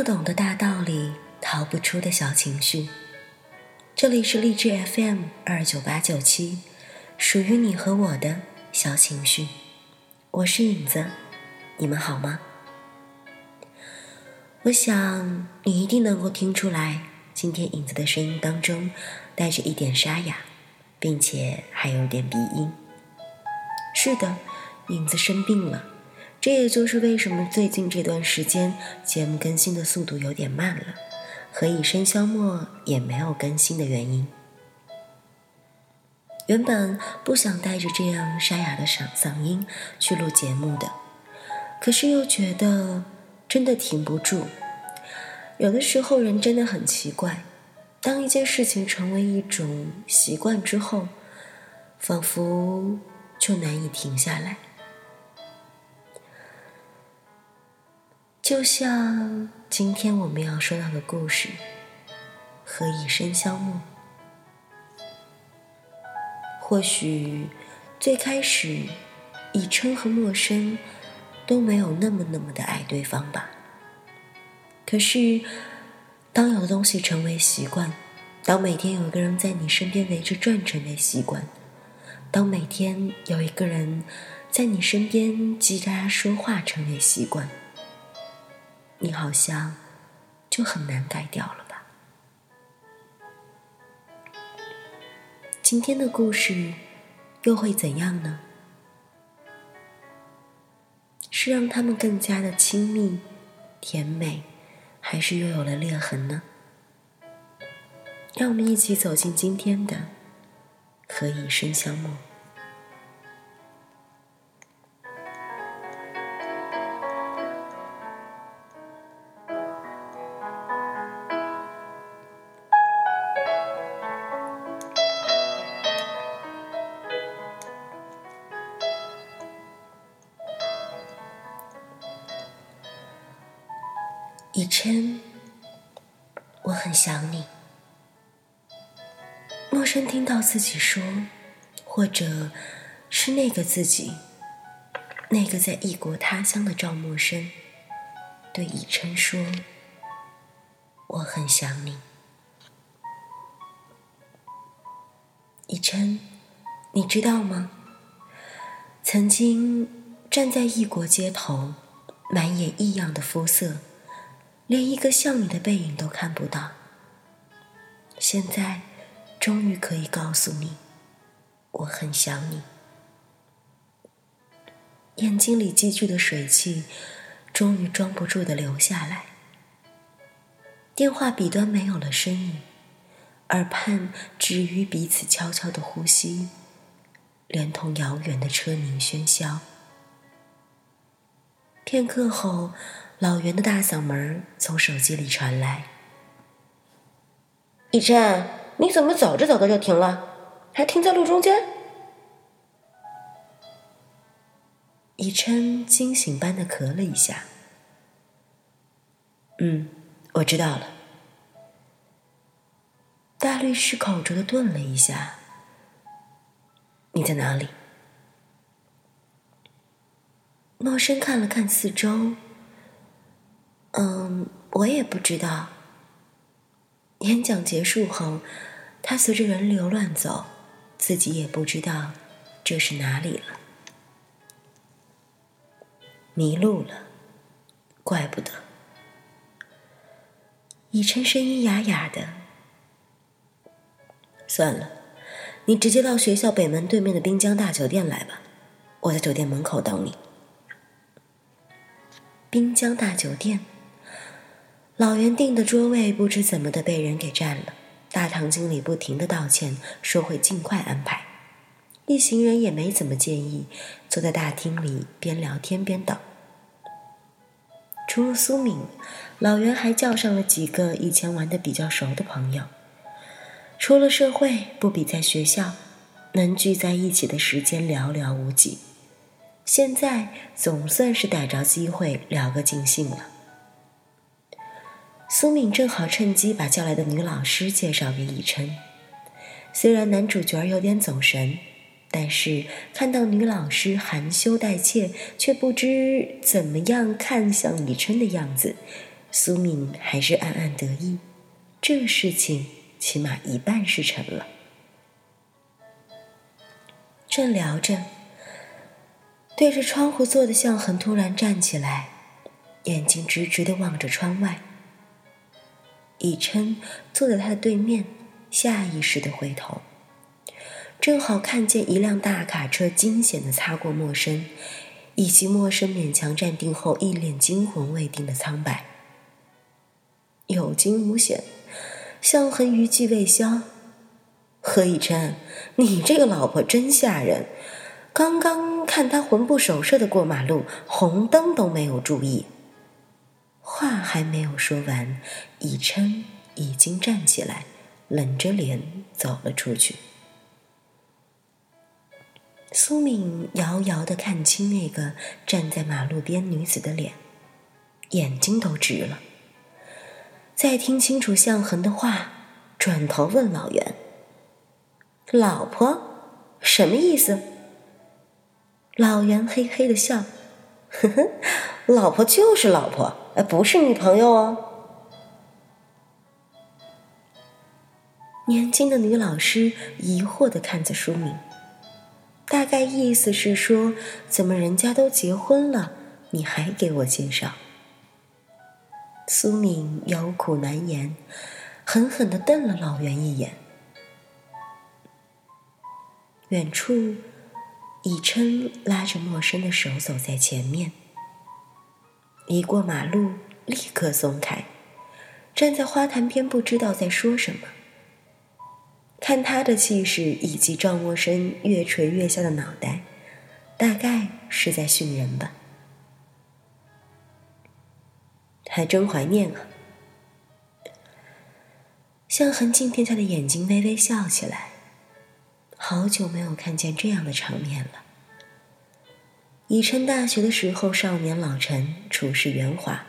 不懂的大道理，逃不出的小情绪。这里是励志 FM 二九八九七，属于你和我的小情绪。我是影子，你们好吗？我想你一定能够听出来，今天影子的声音当中带着一点沙哑，并且还有点鼻音。是的，影子生病了。这也就是为什么最近这段时间节目更新的速度有点慢了，和以笙消磨也没有更新的原因。原本不想带着这样沙哑的嗓嗓音去录节目的，可是又觉得真的停不住。有的时候人真的很奇怪，当一件事情成为一种习惯之后，仿佛就难以停下来。就像今天我们要说到的故事，何以笙箫默。或许最开始，以琛和陌生都没有那么那么的爱对方吧。可是，当有的东西成为习惯，当每天有一个人在你身边围着转成为习惯，当每天有一个人在你身边叽叽喳喳说话成为习惯。你好像就很难改掉了吧？今天的故事又会怎样呢？是让他们更加的亲密、甜美，还是又有了裂痕呢？让我们一起走进今天的《何以笙箫默》。我很想你。陌生听到自己说，或者是那个自己，那个在异国他乡的赵默笙，对以琛说：“我很想你。”以琛，你知道吗？曾经站在异国街头，满眼异样的肤色。连一个像你的背影都看不到。现在，终于可以告诉你，我很想你。眼睛里积聚的水汽，终于装不住的流下来。电话笔端没有了声音，耳畔止于彼此悄悄的呼吸，连同遥远的车鸣喧嚣。片刻后。老袁的大嗓门从手机里传来：“以琛，你怎么走着走着就停了？还停在路中间？”以琛惊醒般的咳了一下：“嗯，我知道了。”大律师口着的顿了一下：“你在哪里？”陌生看了看四周。嗯，我也不知道。演讲结束后，他随着人流乱走，自己也不知道这是哪里了。迷路了，怪不得。以琛声音哑哑的。算了，你直接到学校北门对面的滨江大酒店来吧，我在酒店门口等你。滨江大酒店。老袁订的桌位不知怎么的被人给占了，大堂经理不停的道歉，说会尽快安排。一行人也没怎么介意，坐在大厅里边聊天边等。除了苏敏，老袁还叫上了几个以前玩的比较熟的朋友。出了社会，不比在学校，能聚在一起的时间寥寥无几。现在总算是逮着机会聊个尽兴了。苏敏正好趁机把叫来的女老师介绍给以琛。虽然男主角有点走神，但是看到女老师含羞带怯，却不知怎么样看向以琛的样子，苏敏还是暗暗得意，这事情起码一半是成了。正聊着，对着窗户坐的向恒突然站起来，眼睛直直的望着窗外。以琛坐在他的对面，下意识的回头，正好看见一辆大卡车惊险的擦过陌生，以及陌生勉强站定后一脸惊魂未定的苍白。有惊无险，向恒余悸未消。何以琛，你这个老婆真吓人！刚刚看他魂不守舍的过马路，红灯都没有注意。话还没有说完，以琛已经站起来，冷着脸走了出去。苏敏遥遥的看清那个站在马路边女子的脸，眼睛都直了。再听清楚向恒的话，转头问老袁。老婆，什么意思？老袁嘿嘿的笑，呵呵，老婆就是老婆，不是女朋友哦。年轻的女老师疑惑的看着书敏，大概意思是说，怎么人家都结婚了，你还给我介绍？苏敏有苦难言，狠狠的瞪了老袁一眼。远处，以琛拉着陌生的手走在前面。一过马路，立刻松开，站在花坛边，不知道在说什么。看他的气势以及赵默笙越垂越下的脑袋，大概是在训人吧。还真怀念啊！向恒静片下的眼睛微微笑起来。好久没有看见这样的场面了。以琛大学的时候，少年老成，处事圆滑，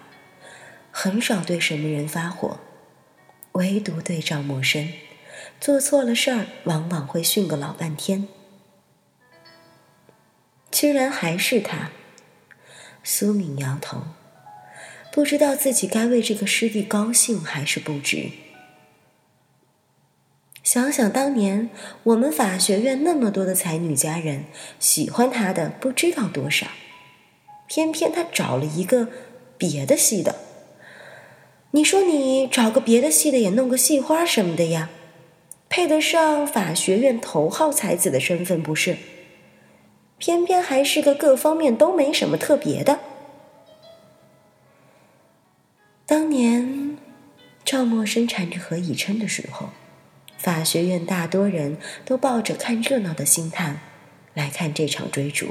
很少对什么人发火，唯独对赵默笙，做错了事儿，往往会训个老半天。居然还是他，苏敏摇头，不知道自己该为这个师弟高兴还是不值。想想当年，我们法学院那么多的才女佳人，喜欢他的不知道多少，偏偏他找了一个别的系的。你说你找个别的系的，也弄个系花什么的呀，配得上法学院头号才子的身份不是？偏偏还是个各方面都没什么特别的。当年赵默笙缠着何以琛的时候。法学院大多人都抱着看热闹的心态来看这场追逐，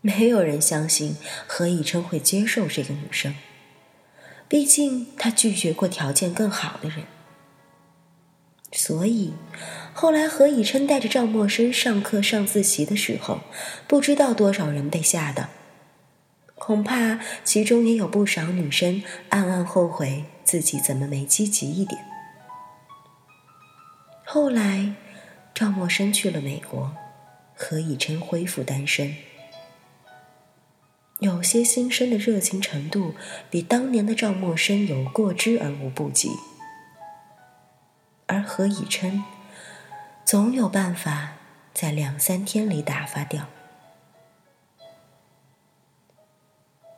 没有人相信何以琛会接受这个女生，毕竟他拒绝过条件更好的人。所以，后来何以琛带着赵默笙上课上自习的时候，不知道多少人被吓的，恐怕其中也有不少女生暗暗后悔自己怎么没积极一点。后来，赵默笙去了美国，何以琛恢复单身。有些新生的热情程度，比当年的赵默笙有过之而无不及。而何以琛，总有办法在两三天里打发掉。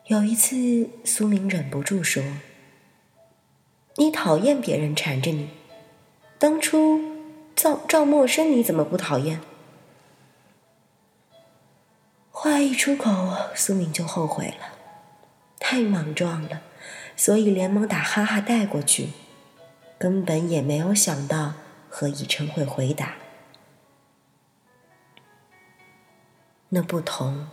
有一次，苏明忍不住说：“你讨厌别人缠着你，当初。”赵赵默笙，你怎么不讨厌？话一出口，苏敏就后悔了，太莽撞了，所以连忙打哈哈带过去，根本也没有想到何以琛会回答。那不同，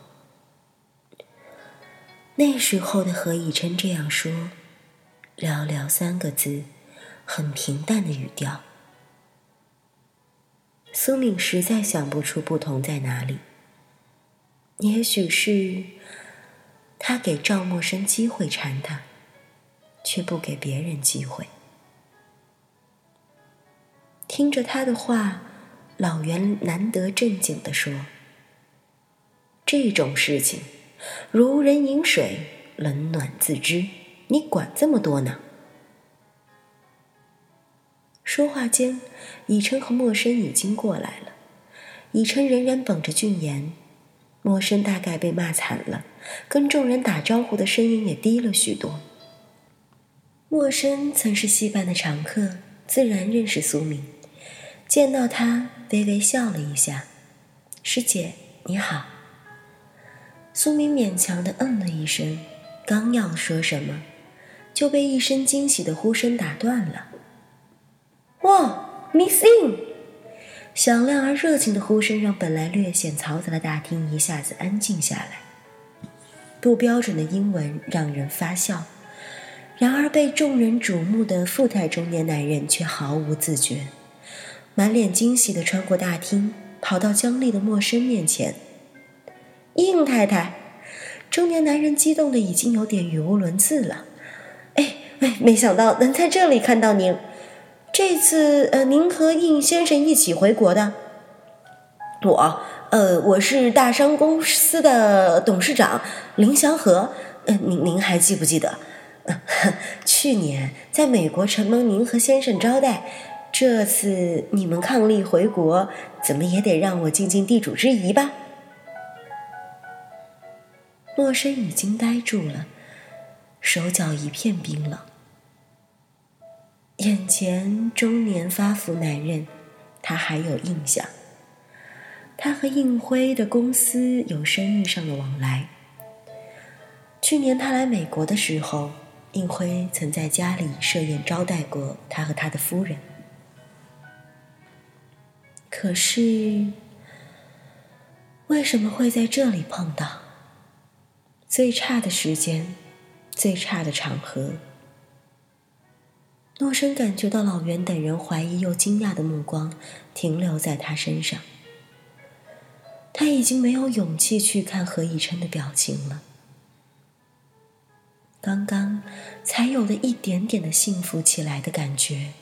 那时候的何以琛这样说，寥寥三个字，很平淡的语调。苏敏实在想不出不同在哪里。也许是他给赵默笙机会缠他，却不给别人机会。听着他的话，老袁难得正经的说：“这种事情，如人饮水，冷暖自知。你管这么多呢？说话间，以琛和陌生已经过来了。以琛仍然绷着俊颜，陌生大概被骂惨了，跟众人打招呼的声音也低了许多。陌生曾是戏班的常客，自然认识苏明，见到他微微笑了一下：“师姐你好。”苏明勉强的嗯了一声，刚要说什么，就被一声惊喜的呼声打断了。“哇，missing 响亮而热情的呼声让本来略显嘈杂的大厅一下子安静下来。不标准的英文让人发笑，然而被众人瞩目的富态中年男人却毫无自觉，满脸惊喜的穿过大厅，跑到姜丽的陌生面前。应太太，中年男人激动的已经有点语无伦次了。哎哎，没想到能在这里看到您。这次呃，您和应先生一起回国的？我呃，我是大商公司的董事长林祥和。呃，您您还记不记得？去年在美国承蒙您和先生招待，这次你们伉俪回国，怎么也得让我尽尽地主之谊吧。陌生已经呆住了，手脚一片冰冷。眼前中年发福男人，他还有印象。他和应辉的公司有生意上的往来。去年他来美国的时候，应辉曾在家里设宴招待过他和他的夫人。可是，为什么会在这里碰到？最差的时间，最差的场合。诺生感觉到老袁等人怀疑又惊讶的目光停留在他身上，他已经没有勇气去看何以琛的表情了。刚刚才有了一点点的幸福起来的感觉，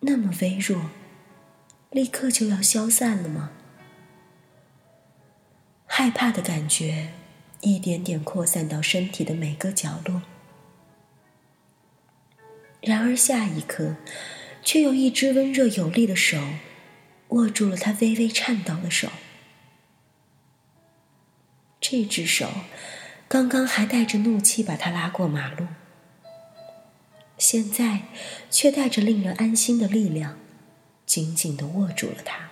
那么微弱，立刻就要消散了吗？害怕的感觉。一点点扩散到身体的每个角落，然而下一刻，却有一只温热有力的手握住了他微微颤抖的手。这只手刚刚还带着怒气把他拉过马路，现在却带着令人安心的力量，紧紧的握住了他。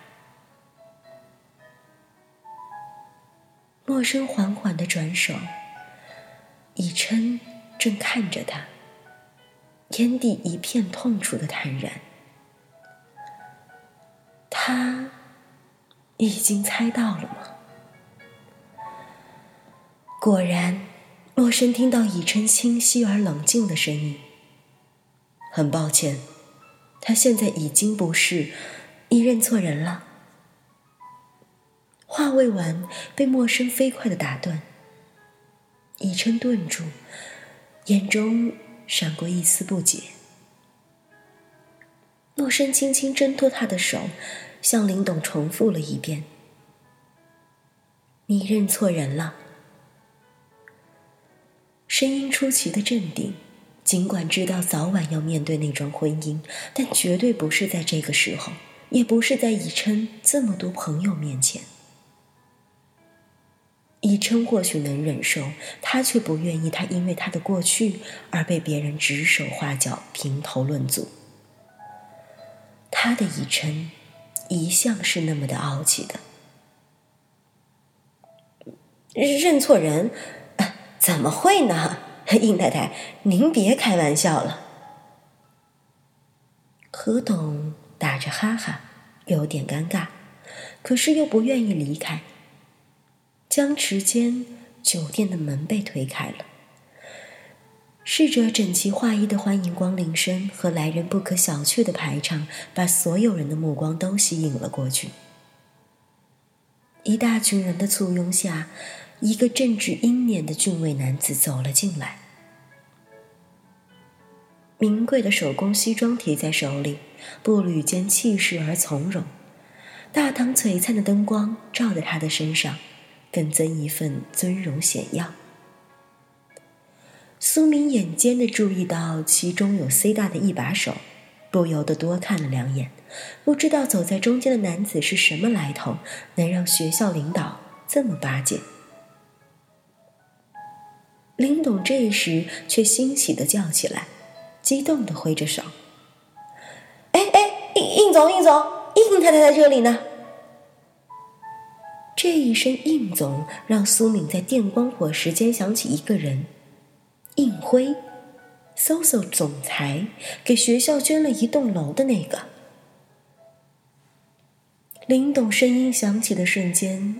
陌生缓缓的转手，以琛正看着他，天地一片痛楚的坦然。他已经猜到了吗？果然，陌生听到以琛清晰而冷静的声音。很抱歉，他现在已经不是，你认错人了。话未完，被陌生飞快的打断。以琛顿住，眼中闪过一丝不解。洛生轻轻挣脱他的手，向林董重复了一遍：“你认错人了。”声音出奇的镇定，尽管知道早晚要面对那桩婚姻，但绝对不是在这个时候，也不是在以琛这么多朋友面前。以琛或许能忍受，他却不愿意。他因为他的过去而被别人指手画脚、评头论足。他的以琛一向是那么的傲气的。认错人？怎么会呢？应太太，您别开玩笑了。何董打着哈哈，有点尴尬，可是又不愿意离开。僵持间，酒店的门被推开了。侍者整齐划一的欢迎光临声和来人不可小觑的排场，把所有人的目光都吸引了过去。一大群人的簇拥下，一个正值英年的俊伟男子走了进来。名贵的手工西装提在手里，步履间气势而从容。大堂璀璨的灯光照在他的身上。更增一份尊荣显耀。苏明眼尖的注意到其中有 C 大的一把手，不由得多看了两眼。不知道走在中间的男子是什么来头，能让学校领导这么巴结？林董这时却欣喜的叫起来，激动的挥着手：“哎哎，应应总，应总，应太太在这里呢！”这一声“应总”让苏敏在电光火石间想起一个人。应辉，SOSO 总裁给学校捐了一栋楼的那个。林董声音响起的瞬间，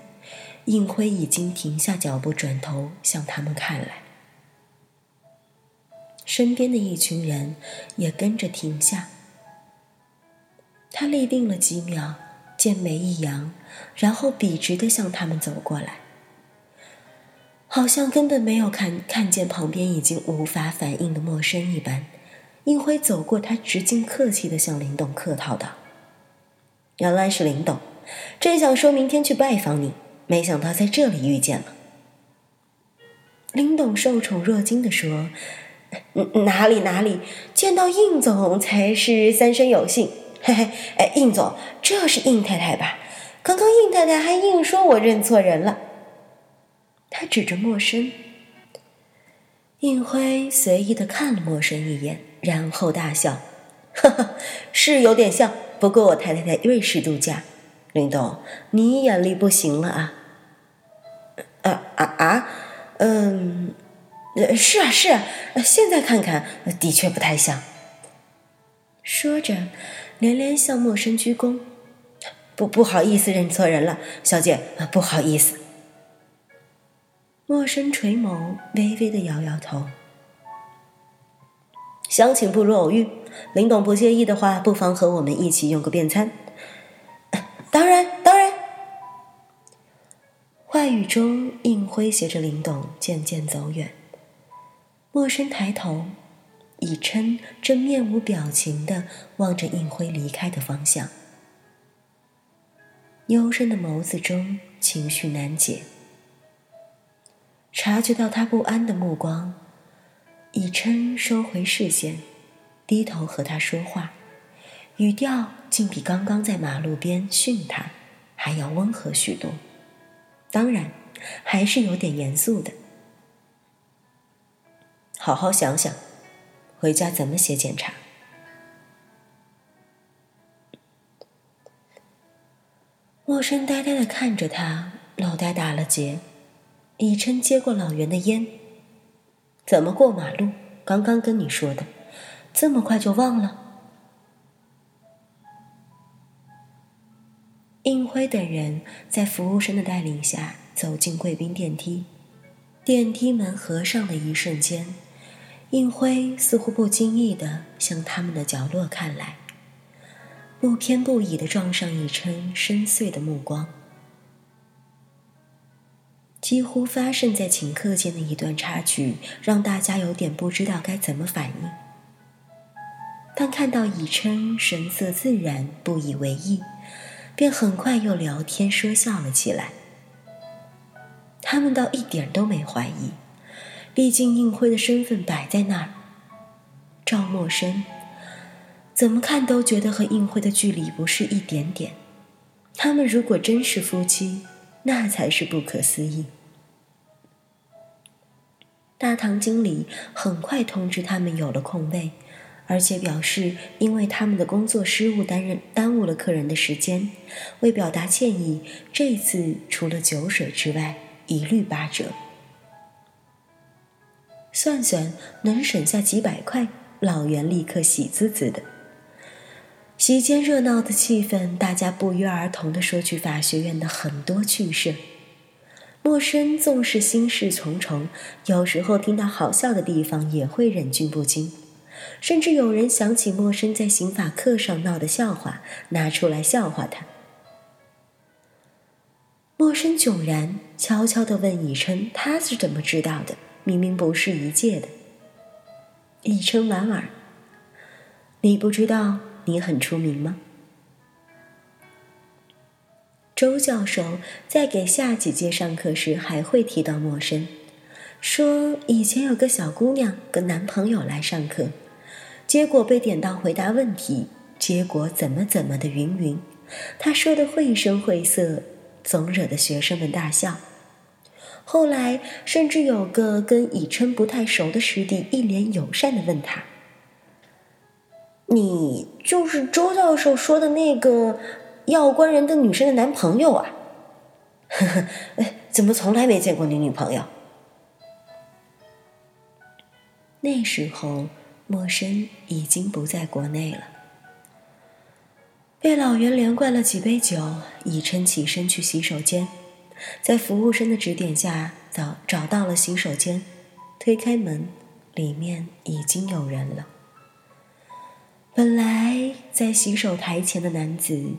应辉已经停下脚步，转头向他们看来。身边的一群人也跟着停下。他立定了几秒，剑眉一扬，然后笔直的向他们走过来。好像根本没有看看见旁边已经无法反应的陌生一般，应辉走过他，直径客气的向林董客套道：“原来是林董，正想说明天去拜访你，没想到在这里遇见了。”林董受宠若惊的说：“哪里哪里，见到应总才是三生有幸。嘿嘿，哎，应总，这是应太太吧？刚刚应太太还硬说我认错人了。”他指着莫深，应辉随意的看了莫深一眼，然后大笑：“哈哈，是有点像，不过我太太在瑞士度假。林董，你眼力不行了啊？”“啊啊啊，嗯，是啊是啊，现在看看，的确不太像。”说着，连连向陌生鞠躬：“不不好意思，认错人了，小姐，啊不好意思。”陌生垂眸，微微的摇摇头。相请不如偶遇，林董不介意的话，不妨和我们一起用个便餐。当然，当然。话语中，应辉携着林董渐渐走远。陌生抬头，以琛正面无表情的望着应辉离开的方向，幽深的眸子中情绪难解。察觉到他不安的目光，以琛收回视线，低头和他说话，语调竟比刚刚在马路边训他还要温和许多。当然，还是有点严肃的。好好想想，回家怎么写检查。陌生呆呆的看着他，脑袋打了结。以琛接过老袁的烟，怎么过马路？刚刚跟你说的，这么快就忘了？应辉等人在服务生的带领下走进贵宾电梯，电梯门合上的一瞬间，应辉似乎不经意的向他们的角落看来，不偏不倚的撞上以琛深邃的目光。几乎发生在顷刻间的一段插曲，让大家有点不知道该怎么反应。但看到以琛神色自然，不以为意，便很快又聊天说笑了起来。他们倒一点都没怀疑，毕竟应辉的身份摆在那儿。赵默笙怎么看都觉得和应辉的距离不是一点点。他们如果真是夫妻，那才是不可思议。大堂经理很快通知他们有了空位，而且表示因为他们的工作失误担任耽误了客人的时间，为表达歉意，这次除了酒水之外一律八折。算算能省下几百块，老袁立刻喜滋滋的。席间热闹的气氛，大家不约而同的说去法学院的很多趣事。陌生纵是心事重重，有时候听到好笑的地方也会忍俊不禁，甚至有人想起陌生在刑法课上闹的笑话，拿出来笑话他。陌生迥然，悄悄地问以琛：“他是怎么知道的？明明不是一届的。”以琛莞尔：“你不知道？”你很出名吗？周教授在给下几届上课时还会提到陌生，说以前有个小姑娘跟男朋友来上课，结果被点到回答问题，结果怎么怎么的云云。她说的绘声绘色，总惹得学生们大笑。后来甚至有个跟以琛不太熟的师弟，一脸友善的问他：“你就是周教授说的那个要官人的女生的男朋友啊？”“呵 呵，怎么从来没见过你女朋友？”那时候，莫生已经不在国内了。被老袁连灌了几杯酒，以琛起身去洗手间，在服务生的指点下找找到了洗手间，推开门，里面已经有人了。本来在洗手台前的男子，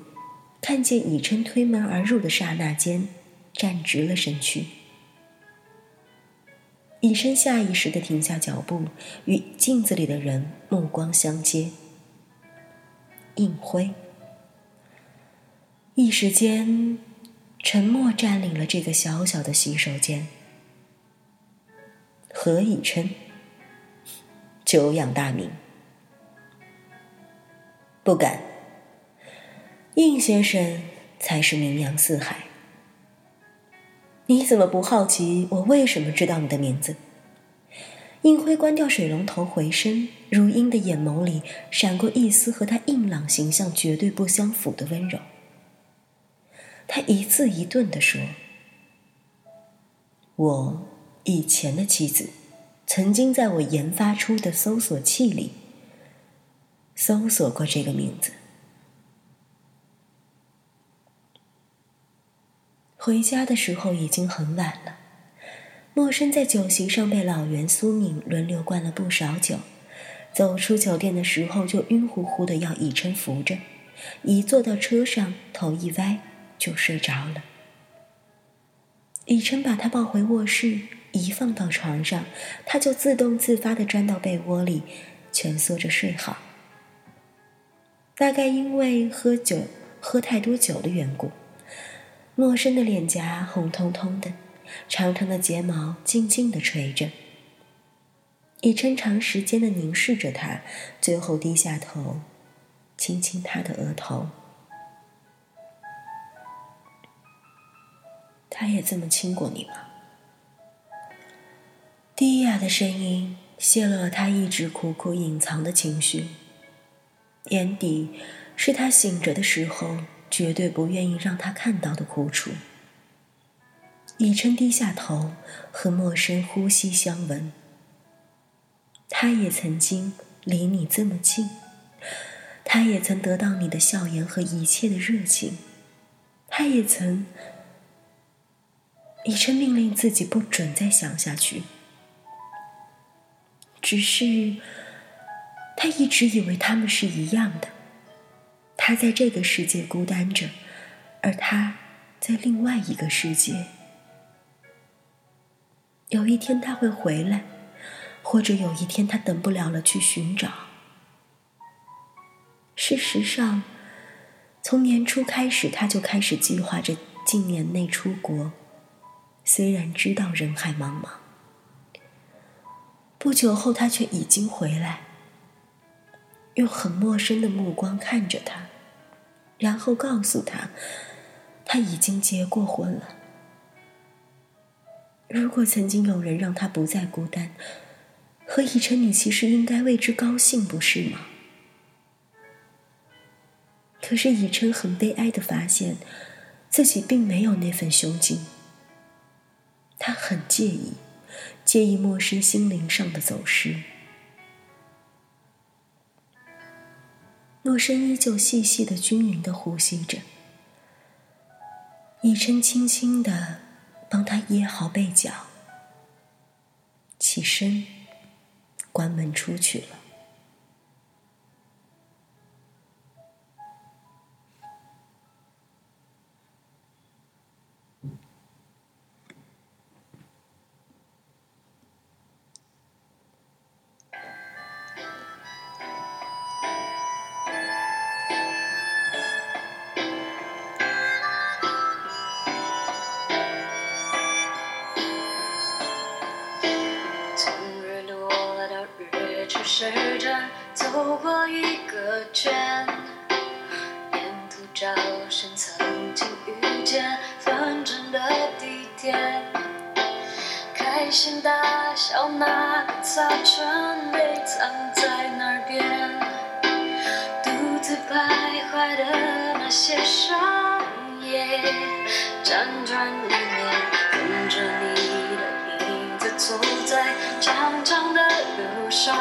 看见以琛推门而入的刹那间，站直了身躯。以琛下意识的停下脚步，与镜子里的人目光相接。应辉，一时间，沉默占领了这个小小的洗手间。何以琛，久仰大名，不敢。应先生才是名扬四海。你怎么不好奇我为什么知道你的名字？应辉关掉水龙头，回身，如鹰的眼眸里闪过一丝和他硬朗形象绝对不相符的温柔。他一字一顿地说：“我以前的妻子，曾经在我研发出的搜索器里搜索过这个名字。”回家的时候已经很晚了，陌生在酒席上被老袁、苏敏轮流灌了不少酒，走出酒店的时候就晕乎乎的，要以琛扶着，一坐到车上，头一歪就睡着了。以琛把他抱回卧室，一放到床上，他就自动自发的钻到被窝里，蜷缩着睡好。大概因为喝酒喝太多酒的缘故。陌生的脸颊红彤彤的，长长的睫毛静静的垂着。以琛长时间的凝视着他，最后低下头，亲亲他的额头。他也这么亲过你吗？低哑的声音泄露了他一直苦苦隐藏的情绪，眼底是他醒着的时候。绝对不愿意让他看到的苦楚。以琛低下头，和陌生呼吸相闻。他也曾经离你这么近，他也曾得到你的笑颜和一切的热情，他也曾……以琛命令自己不准再想下去，只是他一直以为他们是一样的。他在这个世界孤单着，而他在另外一个世界。有一天他会回来，或者有一天他等不了了去寻找。事实上，从年初开始他就开始计划着近年内出国，虽然知道人海茫茫。不久后他却已经回来，用很陌生的目光看着他。然后告诉他，他已经结过婚了。如果曾经有人让他不再孤单，何以琛，你其实应该为之高兴，不是吗？可是以琛很悲哀的发现，自己并没有那份胸襟。他很介意，介意陌生心灵上的走失。洛深依旧细细的、均匀的呼吸着，以琛轻轻的帮他掖好被角，起身，关门出去了。徘徊的那些伤，也辗转一年，跟着你的影子走在长长的路上，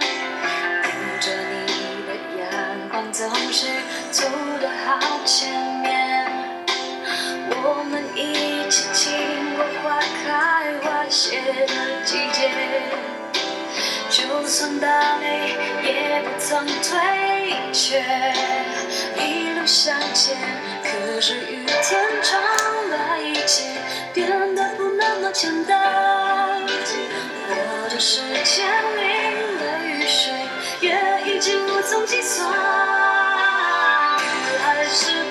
迎着你的阳光，总是走得好前面。我们一起经过花开花谢的季节，就算打累也不曾退一切一路向前，可是雨天常来，一切变得不那么简单。我的世界淋了雨水，也已经无从计算。还是。